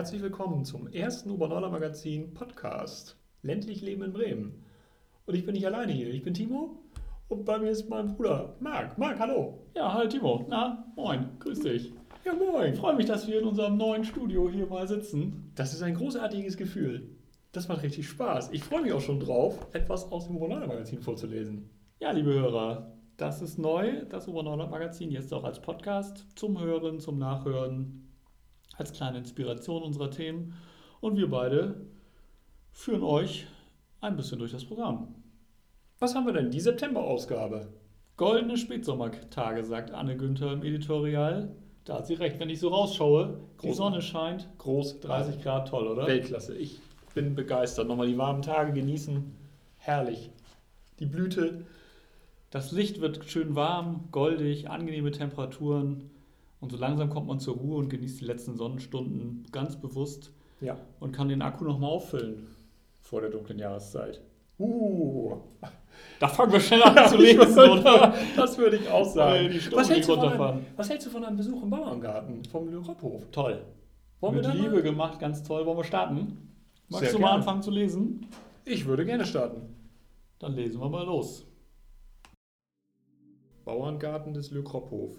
herzlich willkommen zum ersten Obernorder Magazin Podcast Ländlich Leben in Bremen. Und ich bin nicht alleine hier, ich bin Timo und bei mir ist mein Bruder Marc. Marc, hallo. Ja, hallo Timo. Na, moin, grüß dich. Ja, moin. Ich freue mich, dass wir in unserem neuen Studio hier mal sitzen. Das ist ein großartiges Gefühl. Das macht richtig Spaß. Ich freue mich auch schon drauf, etwas aus dem Obernorder Magazin vorzulesen. Ja, liebe Hörer, das ist neu, das Obernorder Magazin, jetzt auch als Podcast zum Hören, zum Nachhören, als kleine Inspiration unserer Themen. Und wir beide führen euch ein bisschen durch das Programm. Was haben wir denn die September-Ausgabe? Goldene Spätsommertage, sagt Anne Günther im Editorial. Da hat sie recht, wenn ich so rausschaue, die Groß- Sonne scheint, Groß 30 Grad, toll, oder? Weltklasse. Ich bin begeistert. Nochmal die warmen Tage genießen. Herrlich. Die Blüte. Das Licht wird schön warm, goldig, angenehme Temperaturen und so langsam kommt man zur Ruhe und genießt die letzten Sonnenstunden ganz bewusst Ja, und kann den Akku nochmal auffüllen vor der dunklen Jahreszeit. Uh, Da fangen wir schnell an zu lesen, oder? das würde ich auch sagen. Was hältst, du nicht von einem, was hältst du von einem Besuch im Bauerngarten vom Lyrop-Hof? Toll. Wollen Mit wir da Liebe mal? gemacht, ganz toll. Wollen wir starten? Magst Sehr du mal gerne. anfangen zu lesen? Ich würde gerne starten. Dann lesen wir mal los. Bauerngarten des Le Krophof.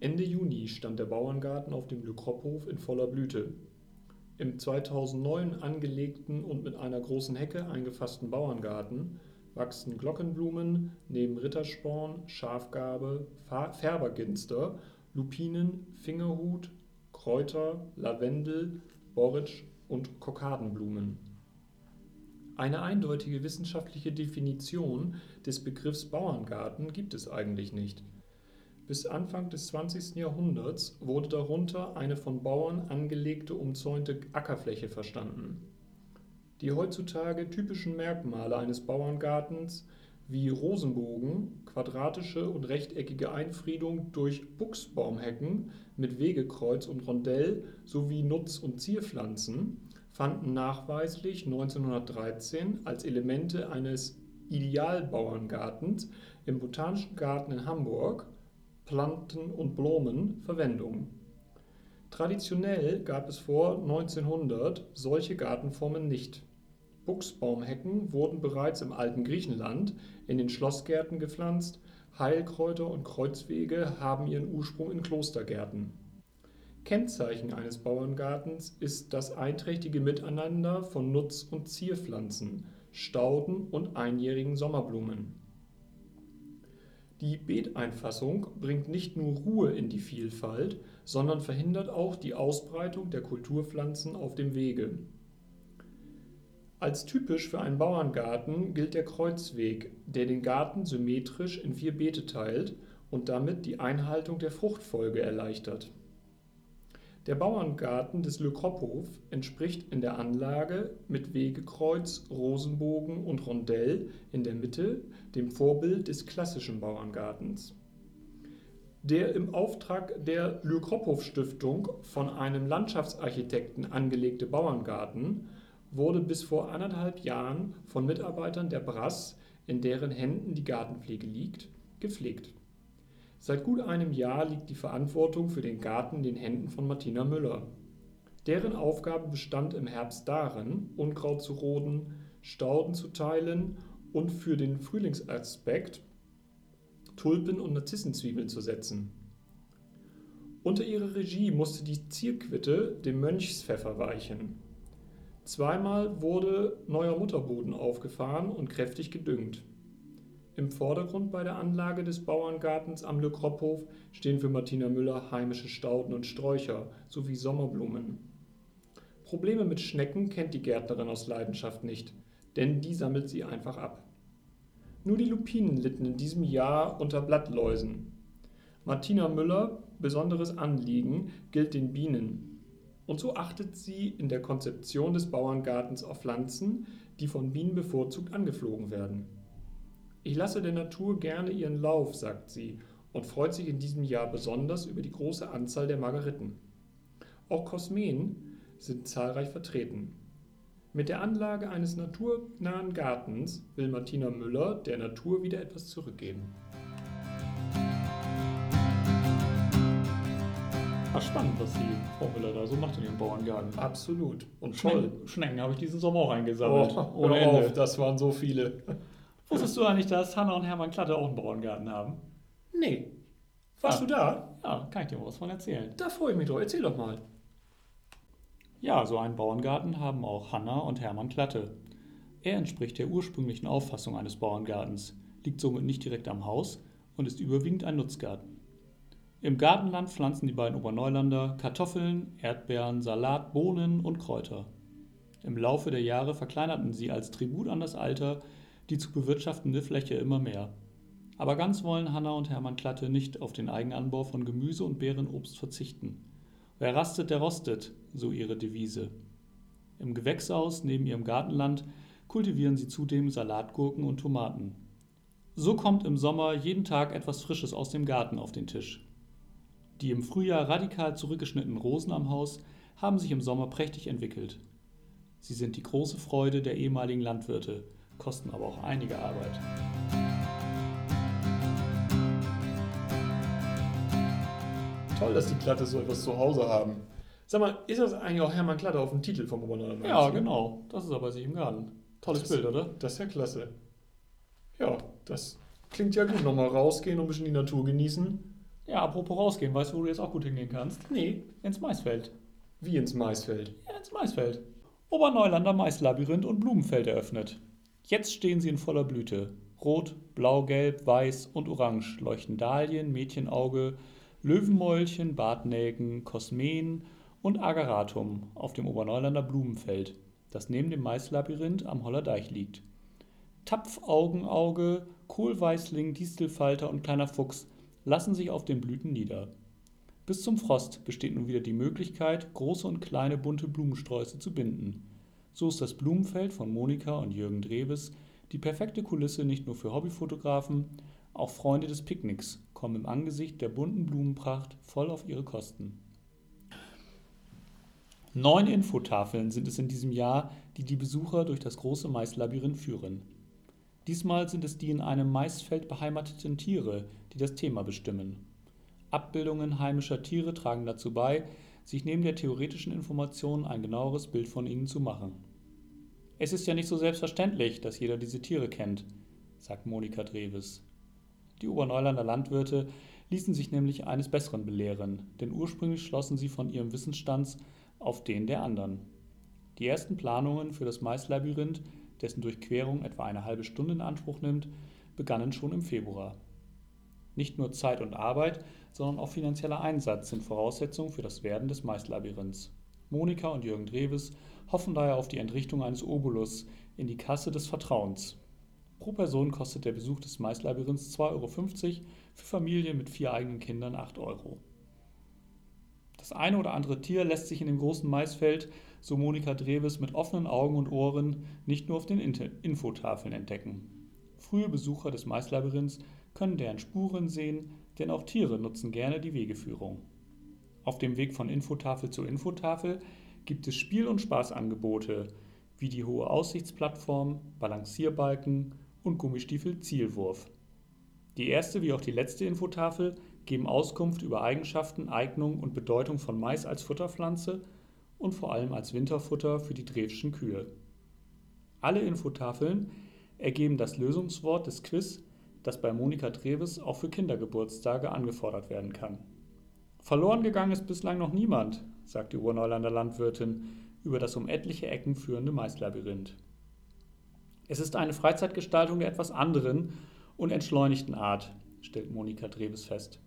Ende Juni stand der Bauerngarten auf dem Le in voller Blüte. Im 2009 angelegten und mit einer großen Hecke eingefassten Bauerngarten wachsen Glockenblumen neben Rittersporn, Schafgarbe, Färberginster, Lupinen, Fingerhut, Kräuter, Lavendel, Borretsch und Kokadenblumen. Eine eindeutige wissenschaftliche Definition des Begriffs Bauerngarten gibt es eigentlich nicht. Bis Anfang des 20. Jahrhunderts wurde darunter eine von Bauern angelegte umzäunte Ackerfläche verstanden. Die heutzutage typischen Merkmale eines Bauerngartens wie Rosenbogen, quadratische und rechteckige Einfriedung durch Buchsbaumhecken mit Wegekreuz und Rondell sowie Nutz- und Zierpflanzen fanden nachweislich 1913 als Elemente eines Idealbauerngartens im Botanischen Garten in Hamburg, Planten und Blumen, Verwendung. Traditionell gab es vor 1900 solche Gartenformen nicht. Buchsbaumhecken wurden bereits im alten Griechenland in den Schlossgärten gepflanzt, Heilkräuter und Kreuzwege haben ihren Ursprung in Klostergärten. Kennzeichen eines Bauerngartens ist das einträchtige Miteinander von Nutz- und Zierpflanzen, Stauden und einjährigen Sommerblumen. Die Beeteinfassung bringt nicht nur Ruhe in die Vielfalt, sondern verhindert auch die Ausbreitung der Kulturpflanzen auf dem Wege. Als typisch für einen Bauerngarten gilt der Kreuzweg, der den Garten symmetrisch in vier Beete teilt und damit die Einhaltung der Fruchtfolge erleichtert. Der Bauerngarten des Le Krophof entspricht in der Anlage mit Wegekreuz, Rosenbogen und Rondell in der Mitte dem Vorbild des klassischen Bauerngartens. Der im Auftrag der Le Krophof Stiftung von einem Landschaftsarchitekten angelegte Bauerngarten wurde bis vor anderthalb Jahren von Mitarbeitern der Brass, in deren Händen die Gartenpflege liegt, gepflegt. Seit gut einem Jahr liegt die Verantwortung für den Garten in den Händen von Martina Müller. Deren Aufgabe bestand im Herbst darin, Unkraut zu roden, Stauden zu teilen und für den Frühlingsaspekt Tulpen und Narzissenzwiebeln zu setzen. Unter ihrer Regie musste die Zierquitte dem Mönchspfeffer weichen. Zweimal wurde neuer Mutterboden aufgefahren und kräftig gedüngt. Im Vordergrund bei der Anlage des Bauerngartens am Le Krophof stehen für Martina Müller heimische Stauden und Sträucher sowie Sommerblumen. Probleme mit Schnecken kennt die Gärtnerin aus Leidenschaft nicht, denn die sammelt sie einfach ab. Nur die Lupinen litten in diesem Jahr unter Blattläusen. Martina Müller besonderes Anliegen gilt den Bienen. Und so achtet sie in der Konzeption des Bauerngartens auf Pflanzen, die von Bienen bevorzugt angeflogen werden. Ich lasse der Natur gerne ihren Lauf, sagt sie, und freut sich in diesem Jahr besonders über die große Anzahl der Margeriten. Auch Kosmeen sind zahlreich vertreten. Mit der Anlage eines naturnahen Gartens will Martina Müller der Natur wieder etwas zurückgeben. Ach, spannend, was die Frau Müller da so macht in ihrem Bauerngarten. Absolut. Und toll. Schnecken, Schnecken habe ich diesen Sommer auch eingesammelt. Oh, Ohne auf, das waren so viele. Wusstest du eigentlich, dass Hanna und Hermann Klatte auch einen Bauerngarten haben? Nee. Warst Ah. du da? Ja, kann ich dir mal was von erzählen. Da freue ich mich drauf. Erzähl doch mal. Ja, so einen Bauerngarten haben auch Hanna und Hermann Klatte. Er entspricht der ursprünglichen Auffassung eines Bauerngartens, liegt somit nicht direkt am Haus und ist überwiegend ein Nutzgarten. Im Gartenland pflanzen die beiden Oberneulander Kartoffeln, Erdbeeren, Salat, Bohnen und Kräuter. Im Laufe der Jahre verkleinerten sie als Tribut an das Alter die zu bewirtschaftende Fläche immer mehr. Aber ganz wollen Hanna und Hermann Klatte nicht auf den Eigenanbau von Gemüse und Beerenobst verzichten. Wer rastet, der rostet, so ihre Devise. Im Gewächshaus neben ihrem Gartenland kultivieren sie zudem Salatgurken und Tomaten. So kommt im Sommer jeden Tag etwas Frisches aus dem Garten auf den Tisch. Die im Frühjahr radikal zurückgeschnittenen Rosen am Haus haben sich im Sommer prächtig entwickelt. Sie sind die große Freude der ehemaligen Landwirte, kosten aber auch einige Arbeit. Toll, dass die Klatte so etwas zu Hause haben. Sag mal, ist das eigentlich auch Hermann Klatte auf dem Titel vom Oberneulander? Ja, genau. Das ist er bei sich im Garten. Tolles Das- Bild, oder? Das ist ja klasse. Ja, das klingt ja gut. Nochmal rausgehen und ein bisschen die Natur genießen. Ja, apropos rausgehen, weißt du, wo du jetzt auch gut hingehen kannst? Nee, Ins Maisfeld. wie ins Maisfeld. Ja, ins Maisfeld. Oberneulander Maislabyrinth und Blumenfeld eröffnet. Jetzt stehen sie in voller Blüte. Rot, blau, gelb, weiß und orange leuchten Dahlien, Mädchenauge, Löwenmäulchen, Bartnelken, Kosmeen und Agaratum auf dem Oberneulander Blumenfeld, das neben dem Maislabyrinth am Hollerdeich liegt. Tapfaugenauge, Kohlweißling, Distelfalter und kleiner Fuchs lassen sich auf den Blüten nieder. Bis zum Frost besteht nun wieder die Möglichkeit, große und kleine bunte Blumensträuße zu binden. So ist das Blumenfeld von Monika und Jürgen Dreves die perfekte Kulisse nicht nur für Hobbyfotografen, auch Freunde des Picknicks kommen im Angesicht der bunten Blumenpracht voll auf ihre Kosten. Neun Infotafeln sind es in diesem Jahr, die die Besucher durch das große Maislabyrinth führen. Diesmal sind es die in einem Maisfeld beheimateten Tiere, die das Thema bestimmen. Abbildungen heimischer Tiere tragen dazu bei, sich neben der theoretischen Information ein genaueres Bild von ihnen zu machen. Es ist ja nicht so selbstverständlich, dass jeder diese Tiere kennt, sagt Monika Dreves. Die Oberneulander Landwirte ließen sich nämlich eines Besseren belehren, denn ursprünglich schlossen sie von ihrem Wissensstand auf den der anderen. Die ersten Planungen für das Maislabyrinth, dessen Durchquerung etwa eine halbe Stunde in Anspruch nimmt, begannen schon im Februar. Nicht nur Zeit und Arbeit, sondern auch finanzieller Einsatz sind Voraussetzungen für das Werden des Maislabyrinths. Monika und Jürgen Dreves hoffen daher auf die Entrichtung eines Obolus in die Kasse des Vertrauens. Pro Person kostet der Besuch des Maislabyrinths 2,50 Euro, für Familien mit vier eigenen Kindern 8 Euro. Das eine oder andere Tier lässt sich in dem großen Maisfeld, so Monika Dreves, mit offenen Augen und Ohren nicht nur auf den Infotafeln entdecken. Frühe Besucher des Maislabyrinths können deren Spuren sehen, denn auch Tiere nutzen gerne die Wegeführung. Auf dem Weg von Infotafel zu Infotafel gibt es Spiel- und Spaßangebote, wie die hohe Aussichtsplattform, Balancierbalken und Gummistiefel Zielwurf. Die erste wie auch die letzte Infotafel geben Auskunft über Eigenschaften, Eignung und Bedeutung von Mais als Futterpflanze und vor allem als Winterfutter für die Drewschen Kühe. Alle Infotafeln ergeben das Lösungswort des Quiz, das bei Monika Treves auch für Kindergeburtstage angefordert werden kann. Verloren gegangen ist bislang noch niemand, sagt die Urneulander Landwirtin über das um etliche Ecken führende Maislabyrinth. Es ist eine Freizeitgestaltung der etwas anderen und entschleunigten Art, stellt Monika Dreves fest.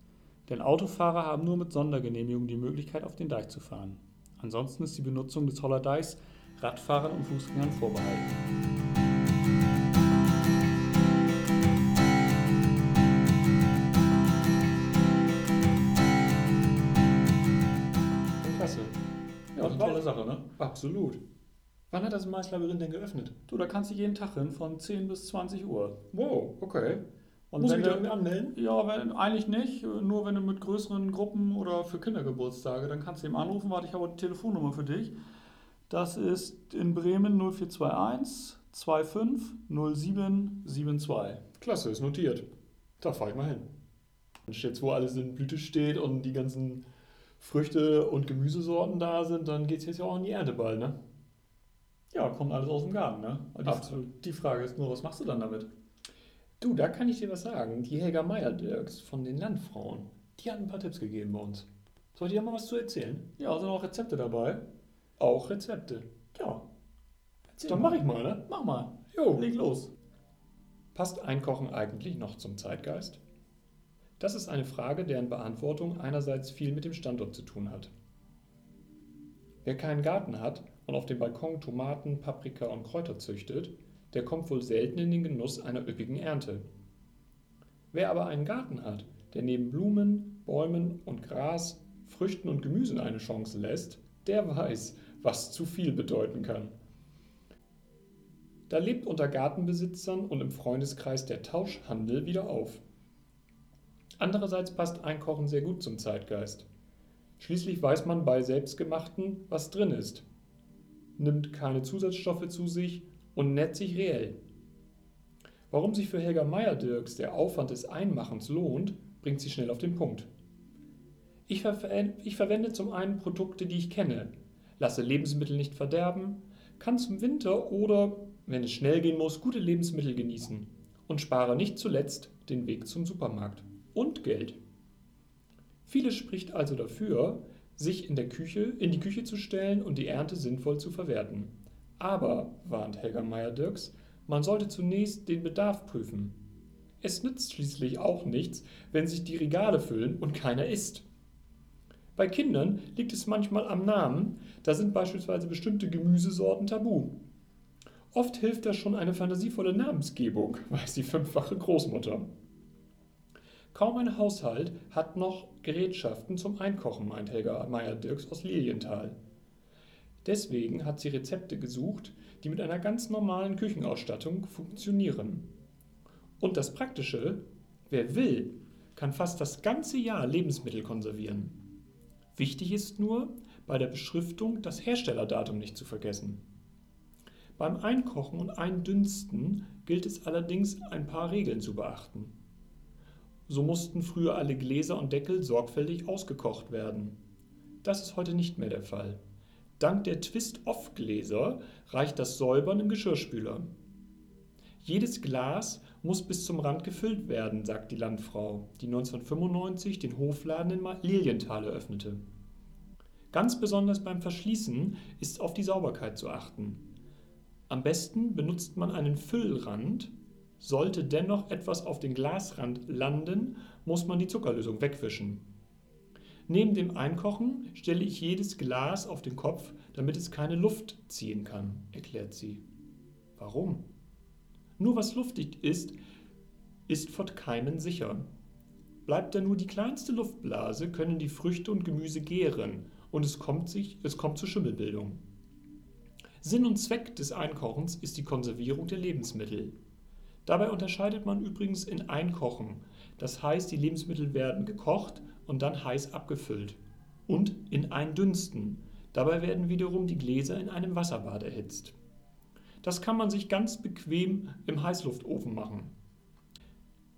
Denn Autofahrer haben nur mit Sondergenehmigung die Möglichkeit, auf den Deich zu fahren. Ansonsten ist die Benutzung des Hollerdeichs Radfahrern und Fußgängern vorbehalten. Klasse. Ja, eine tolle Sache, ne? Absolut. Wann hat das Maislabyrinth denn geöffnet? Du, da kannst du jeden Tag hin von 10 bis 20 Uhr. Wow, okay. Und Muss ich mich irgendwie anmelden? ja, wenn, eigentlich nicht. Nur wenn du mit größeren Gruppen oder für Kindergeburtstage, dann kannst du ihm anrufen. Warte, ich habe die Telefonnummer für dich. Das ist in Bremen 0421 25 07 72. Klasse, ist notiert. Da fahre ich mal hin. Jetzt, wo alles in Blüte steht und die ganzen Früchte- und Gemüsesorten da sind, dann geht es jetzt ja auch in die Ernte bald, ne? Ja, kommt alles aus dem Garten, ne? Die, Absolut. Die Frage ist nur, was machst du dann damit? Du, da kann ich dir was sagen. Die Helga Meyer-Dirks von den Landfrauen, die hat ein paar Tipps gegeben bei uns. Soll ich dir mal was zu erzählen? Ja, sind auch Rezepte dabei. Auch Rezepte. Ja, Erzähl dann mal. mach ich mal, ne? Mach mal. Jo. Leg los. Passt Einkochen eigentlich noch zum Zeitgeist? Das ist eine Frage, deren Beantwortung einerseits viel mit dem Standort zu tun hat. Wer keinen Garten hat und auf dem Balkon Tomaten, Paprika und Kräuter züchtet, der kommt wohl selten in den Genuss einer üppigen Ernte. Wer aber einen Garten hat, der neben Blumen, Bäumen und Gras, Früchten und Gemüsen eine Chance lässt, der weiß, was zu viel bedeuten kann. Da lebt unter Gartenbesitzern und im Freundeskreis der Tauschhandel wieder auf. Andererseits passt Einkochen sehr gut zum Zeitgeist. Schließlich weiß man bei Selbstgemachten, was drin ist, nimmt keine Zusatzstoffe zu sich und nährt sich reell. Warum sich für Helga Meyer-Dirks der Aufwand des Einmachens lohnt, bringt sie schnell auf den Punkt. Ich, ver ich verwende zum einen Produkte, die ich kenne, lasse Lebensmittel nicht verderben, kann zum Winter oder, wenn es schnell gehen muss, gute Lebensmittel genießen und spare nicht zuletzt den Weg zum Supermarkt und Geld. Vieles spricht also dafür, sich in der Küche, in die Küche zu stellen und die Ernte sinnvoll zu verwerten. Aber, warnt Helga Meyer-Dirks, man sollte zunächst den Bedarf prüfen. Es nützt schließlich auch nichts, wenn sich die Regale füllen und keiner isst. Bei Kindern liegt es manchmal am Namen, da sind beispielsweise bestimmte Gemüsesorten tabu. Oft hilft da schon eine fantasievolle Namensgebung, weiß die fünffache Großmutter. Kaum ein Haushalt hat noch Gerätschaften zum Einkochen, meint Helga Meyer-Dirks aus Lilienthal. Deswegen hat sie Rezepte gesucht, die mit einer ganz normalen Küchenausstattung funktionieren. Und das Praktische, wer will, kann fast das ganze Jahr Lebensmittel konservieren. Wichtig ist nur, bei der Beschriftung das Herstellerdatum nicht zu vergessen. Beim Einkochen und Eindünsten gilt es allerdings, ein paar Regeln zu beachten. So mussten früher alle Gläser und Deckel sorgfältig ausgekocht werden. Das ist heute nicht mehr der Fall. Dank der Twist-Off-Gläser reicht das Säubern im Geschirrspüler. Jedes Glas muss bis zum Rand gefüllt werden, sagt die Landfrau, die 1995 den Hofladen in Lilienthal eröffnete. Ganz besonders beim Verschließen ist auf die Sauberkeit zu achten. Am besten benutzt man einen Füllrand. Sollte dennoch etwas auf den Glasrand landen, muss man die Zuckerlösung wegwischen. Neben dem Einkochen stelle ich jedes Glas auf den Kopf, damit es keine Luft ziehen kann, erklärt sie. Warum? Nur was luftig ist, ist vor Keimen sicher. Bleibt da nur die kleinste Luftblase, können die Früchte und Gemüse gären und es kommt, sich, es kommt zur Schimmelbildung. Sinn und Zweck des Einkochens ist die Konservierung der Lebensmittel. Dabei unterscheidet man übrigens in Einkochen, das heißt, die Lebensmittel werden gekocht und dann heiß abgefüllt, und in Eindünsten, dabei werden wiederum die Gläser in einem Wasserbad erhitzt. Das kann man sich ganz bequem im Heißluftofen machen.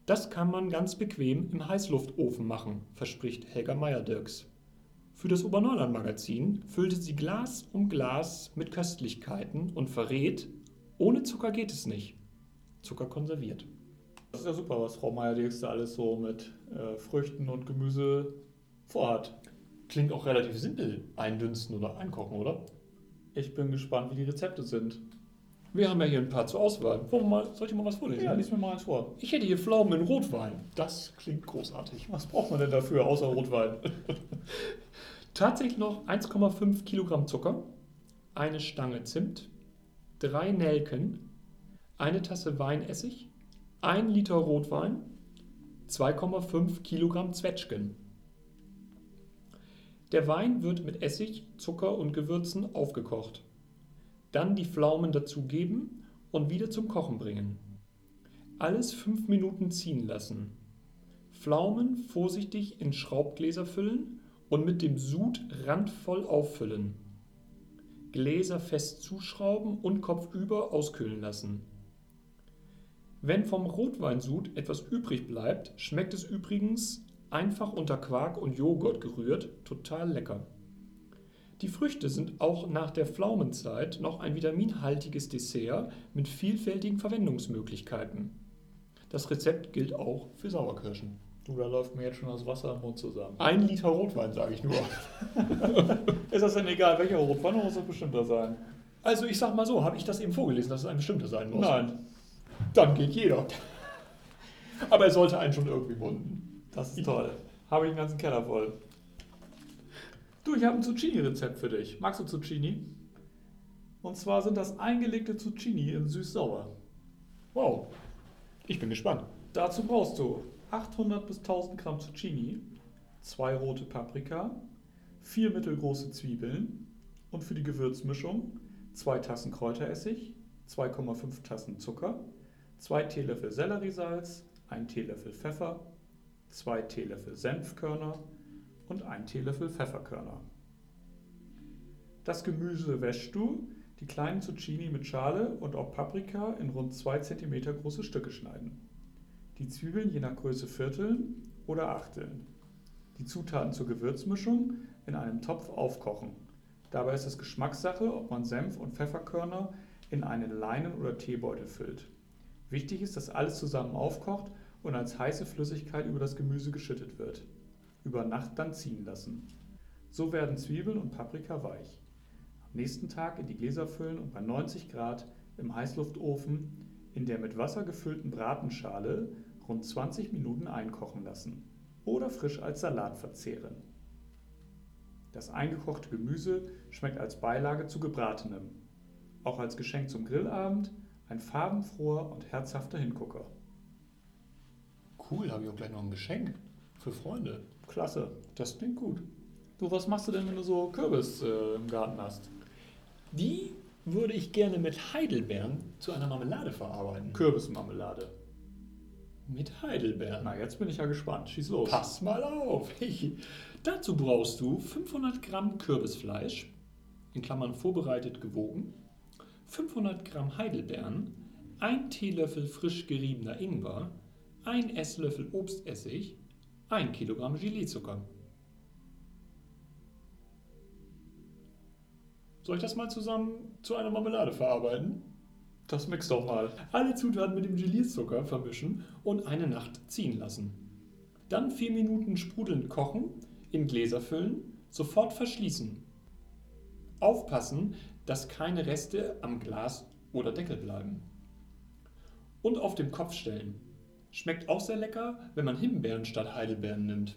Das kann man ganz bequem im Heißluftofen machen, verspricht Helga Meyer-Dirks. Für das Oberneuland-Magazin füllte sie Glas um Glas mit Köstlichkeiten und verrät, ohne Zucker geht es nicht. Zucker konserviert. Das ist ja super, was Frau Meier-Dirks da alles so mit äh, Früchten und Gemüse vorhat. Klingt auch relativ simpel, eindünsten oder einkochen, oder? Ich bin gespannt, wie die Rezepte sind. Wir haben ja hier ein paar zur Auswahl. Wollen wir mal, soll ich mal was vorlesen? Ja, lies mir mal eins vor. Ich hätte hier Pflaumen in Rotwein. Das klingt großartig. Was braucht man denn dafür, außer Rotwein? Tatsächlich noch 1,5 Kilogramm Zucker, eine Stange Zimt, drei Nelken, eine Tasse Weinessig, ein Liter Rotwein, 2,5 Kilogramm Zwetschgen. Der Wein wird mit Essig, Zucker und Gewürzen aufgekocht. Dann die Pflaumen dazugeben und wieder zum Kochen bringen. Alles 5 Minuten ziehen lassen. Pflaumen vorsichtig in Schraubgläser füllen und mit dem Sud randvoll auffüllen. Gläser fest zuschrauben und kopfüber auskühlen lassen. Wenn vom Rotweinsud etwas übrig bleibt, schmeckt es übrigens einfach unter Quark und Joghurt gerührt, total lecker. Die Früchte sind auch nach der Pflaumenzeit noch ein vitaminhaltiges Dessert mit vielfältigen Verwendungsmöglichkeiten. Das Rezept gilt auch für Sauerkirschen. Du, da läuft mir jetzt schon das Wasser im Mund zusammen. Ein Liter Rotwein, sage ich nur. Ist das denn egal, welcher Rotwein, oder muss das bestimmter sein? Also ich sag mal so, habe ich das eben vorgelesen, dass es ein bestimmter sein muss? Nein. Dann geht jeder. Aber er sollte einen schon irgendwie munden. Das ist toll. Habe ich einen ganzen Keller voll. Du, ich habe ein Zucchini-Rezept für dich. Magst du Zucchini? Und zwar sind das eingelegte Zucchini in süß-sauer. Wow. Ich bin gespannt. Dazu brauchst du 800 bis 1000 Gramm Zucchini, zwei rote Paprika, vier mittelgroße Zwiebeln und für die Gewürzmischung zwei Tassen Kräuteressig, 2,5 Tassen Zucker, zwei Teelöffel Selleriesalz, ein Teelöffel Pfeffer, zwei Teelöffel Senfkörner und ein Teelöffel Pfefferkörner. Das Gemüse wäschst du, die kleinen Zucchini mit Schale und auch Paprika in rund 2 cm große Stücke schneiden. Die Zwiebeln je nach Größe vierteln oder achteln. Die Zutaten zur Gewürzmischung in einem Topf aufkochen. Dabei ist es Geschmackssache, ob man Senf und Pfefferkörner in einen Leinen- oder Teebeutel füllt. Wichtig ist, dass alles zusammen aufkocht und als heiße Flüssigkeit über das Gemüse geschüttet wird. Über Nacht dann ziehen lassen. So werden Zwiebeln und Paprika weich. Am nächsten Tag in die Gläser füllen und bei 90 Grad im Heißluftofen in der mit Wasser gefüllten Bratenschale rund 20 Minuten einkochen lassen oder frisch als Salat verzehren. Das eingekochte Gemüse schmeckt als Beilage zu gebratenem, auch als Geschenk zum Grillabend ein farbenfroher und herzhafter Hingucker. Cool, habe ich auch gleich noch ein Geschenk für Freunde. Klasse. Das klingt gut. Du, was machst du denn, wenn du so Kürbis äh, im Garten hast? Die würde ich gerne mit Heidelbeeren zu einer Marmelade verarbeiten. Kürbismarmelade. Mit Heidelbeeren. Na, jetzt bin ich ja gespannt. Schieß los. Pass mal auf. Dazu brauchst du 500 Gramm Kürbisfleisch, in Klammern vorbereitet gewogen, 500 Gramm Heidelbeeren, 1 Teelöffel frisch geriebener Ingwer, 1 Esslöffel Obstessig, 1 Kilogramm Gelee-Zucker. Soll ich das mal zusammen zu einer Marmelade verarbeiten? Das mix doch mal. Alle Zutaten mit dem Gelierzucker vermischen und eine Nacht ziehen lassen. Dann 4 Minuten sprudelnd kochen, in Gläser füllen, sofort verschließen. Aufpassen, dass keine Reste am Glas oder Deckel bleiben. Und auf dem Kopf stellen. Schmeckt auch sehr lecker, wenn man Himbeeren statt Heidelbeeren nimmt.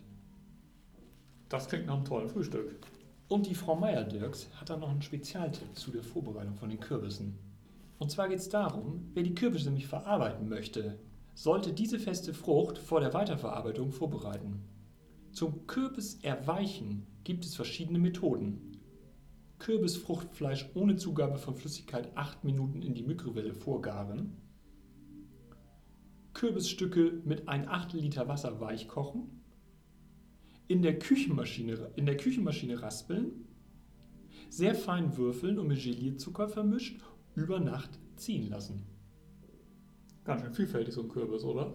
Das klingt nach einem tollen Frühstück. Und die Frau Meier-Dirks hat da noch einen Spezialtipp zu der Vorbereitung von den Kürbissen. Und zwar geht es darum, wer die Kürbisse nämlich verarbeiten möchte, sollte diese feste Frucht vor der Weiterverarbeitung vorbereiten. Zum Kürbiserweichen gibt es verschiedene Methoden. Kürbisfruchtfleisch ohne Zugabe von Flüssigkeit 8 Minuten in die Mikrowelle vorgaren. Kürbisstücke mit 1 Achtel Liter Wasser weich kochen. In der, Küchenmaschine, in der Küchenmaschine raspeln. Sehr fein würfeln und mit Gelierzucker vermischt über Nacht ziehen lassen. Ganz schön vielfältig so ein Kürbis, oder?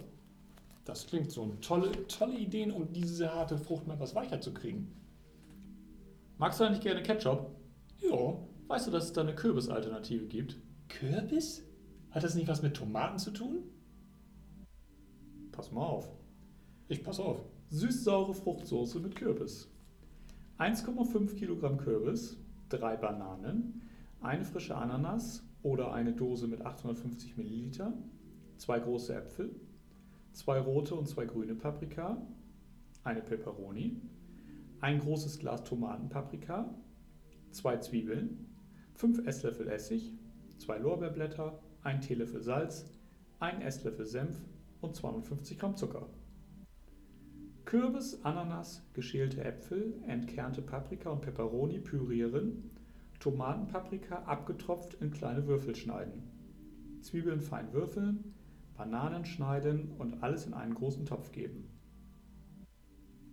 Das klingt so tolle, tolle Ideen, um diese harte Frucht mal etwas weicher zu kriegen. Magst du eigentlich gerne Ketchup? Ja. Weißt du, dass es da eine Kürbisalternative gibt? Kürbis? Hat das nicht was mit Tomaten zu tun? Pass mal auf. Ich pass auf. Süß-saure Fruchtsoße mit Kürbis. 1,5 Kilogramm Kürbis, 3 Bananen, eine frische Ananas oder eine Dose mit 850 Milliliter, zwei große Äpfel, zwei rote und zwei grüne Paprika, eine Peperoni, ein großes Glas Tomatenpaprika, zwei Zwiebeln, fünf Esslöffel Essig, zwei Lorbeerblätter, ein Teelöffel Salz, ein Esslöffel Senf und 250 Gramm Zucker. Kürbis, Ananas, geschälte Äpfel, entkernte Paprika und Peperoni pürieren, Tomatenpaprika abgetropft in kleine Würfel schneiden, Zwiebeln fein würfeln, Bananen schneiden und alles in einen großen Topf geben.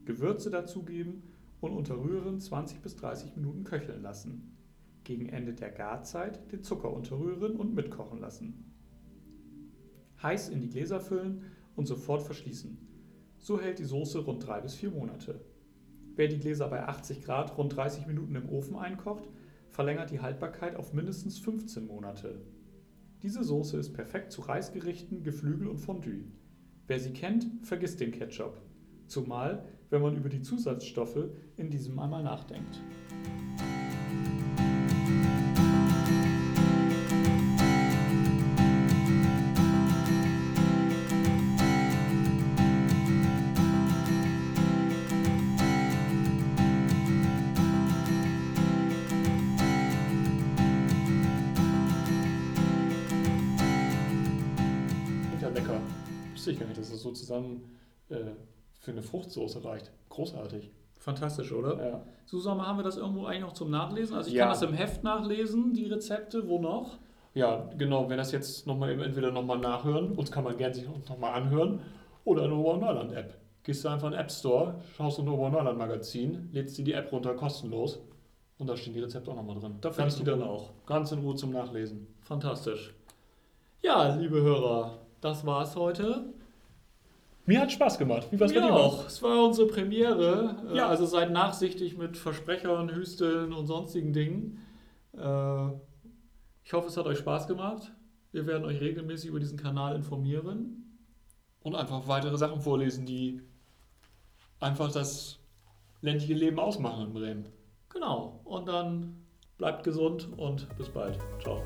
Gewürze dazugeben und unter Rühren 20 bis 30 Minuten köcheln lassen. Gegen Ende der Garzeit den Zucker unterrühren und mitkochen lassen. Heiß in die Gläser füllen und sofort verschließen. So hält die Soße rund 3 bis 4 Monate. Wer die Gläser bei 80 Grad rund 30 Minuten im Ofen einkocht, verlängert die Haltbarkeit auf mindestens 15 Monate. Diese Soße ist perfekt zu Reisgerichten, Geflügel und Fondue. Wer sie kennt, vergisst den Ketchup. Zumal, wenn man über die Zusatzstoffe in diesem einmal nachdenkt. Lecker. Wusste gar nicht, dass es so zusammen äh, für eine Fruchtsoße reicht. Großartig. Fantastisch, oder? Ja. Susanne, haben wir das irgendwo eigentlich noch zum Nachlesen? Also ich Ja. kann das im Heft nachlesen, die Rezepte. Wo noch? Ja, genau, wenn das jetzt nochmal entweder nochmal nachhören, uns kann man gerne sich nochmal anhören, oder eine Oberneurland-App. Gehst du einfach in den App Store, schaust in ein Oberneurland-Magazin, lädst dir die App runter, kostenlos, und da stehen die Rezepte auch nochmal drin. Da findest du dann auch. Ganz in Ruhe zum Nachlesen. Fantastisch. Ja, liebe Hörer, das war's heute. Mir hat Spaß gemacht. Wie war's Mir bei dir? auch. Es war unsere Premiere. Äh, Ja. Also seid nachsichtig mit Versprechern, Hüsteln und sonstigen Dingen. Äh, Ich hoffe, es hat euch Spaß gemacht. Wir werden euch regelmäßig über diesen Kanal informieren. Und einfach weitere Sachen vorlesen, die einfach das ländliche Leben ausmachen in Bremen. Genau. Und dann bleibt gesund und bis bald. Ciao.